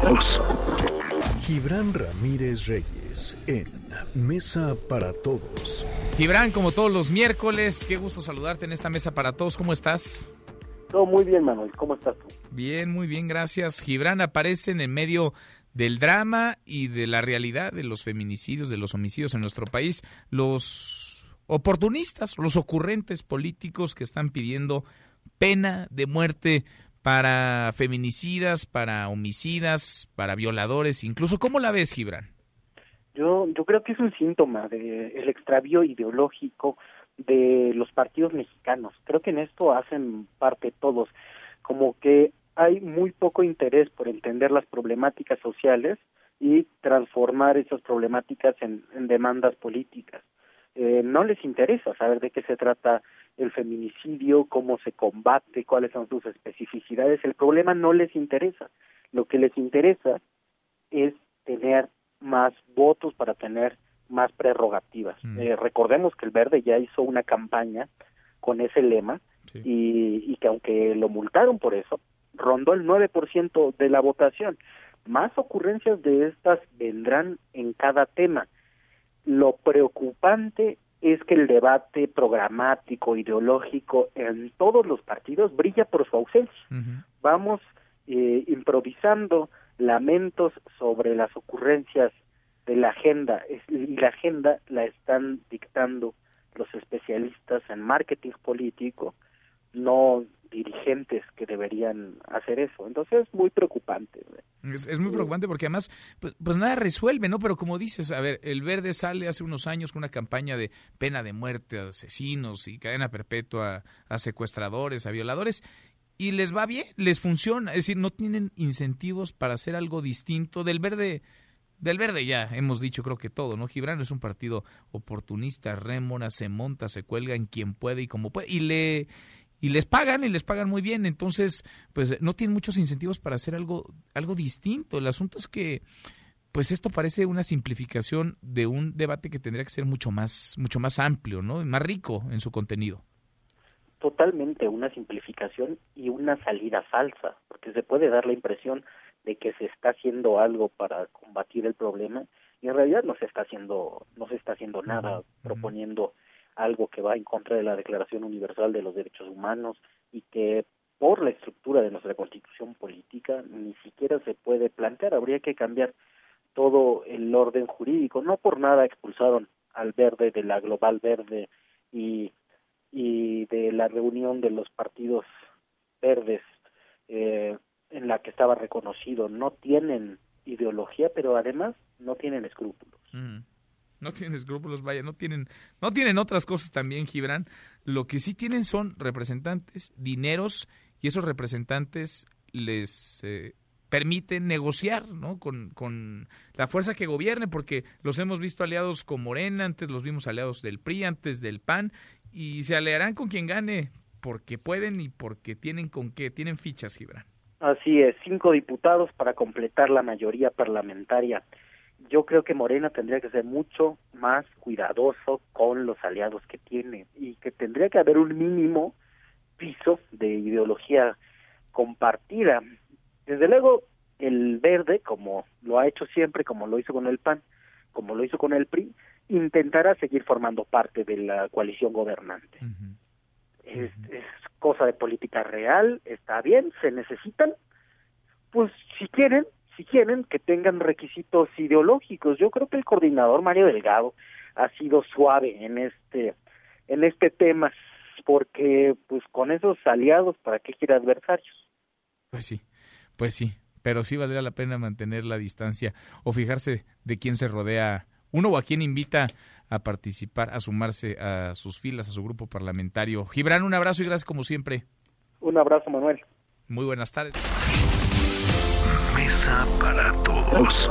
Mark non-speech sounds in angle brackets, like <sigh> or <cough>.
todos. Gibran Ramírez Reyes en Mesa para Todos. Gibran, como todos los miércoles, qué gusto saludarte en esta Mesa para Todos. ¿Cómo estás? Todo muy bien, Manuel. ¿Cómo estás tú? Bien, muy bien, gracias. Gibran aparece en el medio del drama y de la realidad de los feminicidios, de los homicidios en nuestro país. Los oportunistas, los ocurrentes políticos que están pidiendo pena de muerte para feminicidas, para homicidas, para violadores, incluso. ¿Cómo la ves, Gibran? Yo, yo creo que es un síntoma del el extravío ideológico de los partidos mexicanos. Creo que en esto hacen parte todos, como que hay muy poco interés por entender las problemáticas sociales y transformar esas problemáticas en, demandas políticas. Eh, no les interesa saber de qué se trata el feminicidio, cómo se combate, cuáles son sus especificidades. El problema no les interesa. Lo que les interesa es tener más votos para tener más prerrogativas. Mm. Eh, recordemos que el Verde ya hizo una campaña con ese lema y, y que aunque lo multaron por eso, rondó el 9% de la votación. Más ocurrencias de estas vendrán en cada tema. Lo preocupante es que el debate programático, ideológico en todos los partidos brilla por su ausencia. Vamos eh, improvisando lamentos sobre las ocurrencias de la agenda y la agenda la están dictando los especialistas en marketing político, no dirigentes que deberían hacer eso. Entonces es muy preocupante. Es, muy preocupante porque además, pues, pues, nada resuelve, ¿no? Pero como dices, a ver, el Verde sale hace unos años con una campaña de pena de muerte a asesinos y cadena perpetua a secuestradores, a violadores. Y les va bien, les funciona, es decir, no tienen incentivos para hacer algo distinto. Del verde, del verde ya hemos dicho creo que todo, ¿no? Gibran es un partido oportunista, rémora, se monta, se cuelga en quien puede y como puede. Y le y les pagan y les pagan muy bien, entonces pues no tienen muchos incentivos para hacer algo algo distinto. El asunto es que pues esto parece una simplificación de un debate que tendría que ser mucho más mucho más amplio, ¿no? Y más rico en su contenido. Totalmente una simplificación y una salida falsa, porque se puede dar la impresión de que se está haciendo algo para combatir el problema y en realidad no se está haciendo no se está haciendo nada proponiendo algo que va en contra de la Declaración Universal de los Derechos Humanos y que por la estructura de nuestra constitución política ni siquiera se puede plantear. Habría que cambiar todo el orden jurídico. No por nada expulsaron al verde de la Global Verde y, y de la reunión de los partidos verdes eh, en la que estaba reconocido. No tienen ideología, pero además no tienen escrúpulos <laughs> no tienen escrúpulos, vaya, no tienen, no tienen otras cosas también, Gibran. Lo que sí tienen son representantes, dineros, y esos representantes les eh, permiten negociar ¿no? con, con la fuerza que gobierne, porque los hemos visto aliados con Morena, antes los vimos aliados del PRI, antes del PAN, y se aliarán con quien gane porque pueden y porque tienen con qué, tienen fichas, Gibran. Así es, cinco diputados para completar la mayoría parlamentaria yo creo que Morena tendría que ser mucho más cuidadoso con los aliados que tiene y que tendría que haber un mínimo piso de ideología compartida. Desde luego, el verde, como lo ha hecho siempre, como lo hizo con el PAN, como lo hizo con el PRI, intentará seguir formando parte de la coalición gobernante. es, es cosa de política real, está bien, se necesitan, pues si quieren, si quieren, que tengan requisitos ideológicos. Yo creo que el coordinador Mario Delgado ha sido suave en este en este tema porque pues con esos aliados para qué quiere adversarios. Pues sí, pues sí, pero sí valdría la pena mantener la distancia o fijarse de quién se rodea uno o a quién invita a participar, a sumarse a sus filas, a su grupo parlamentario. Gibran, un abrazo y gracias como siempre. Un abrazo, Manuel. Muy buenas tardes para todos.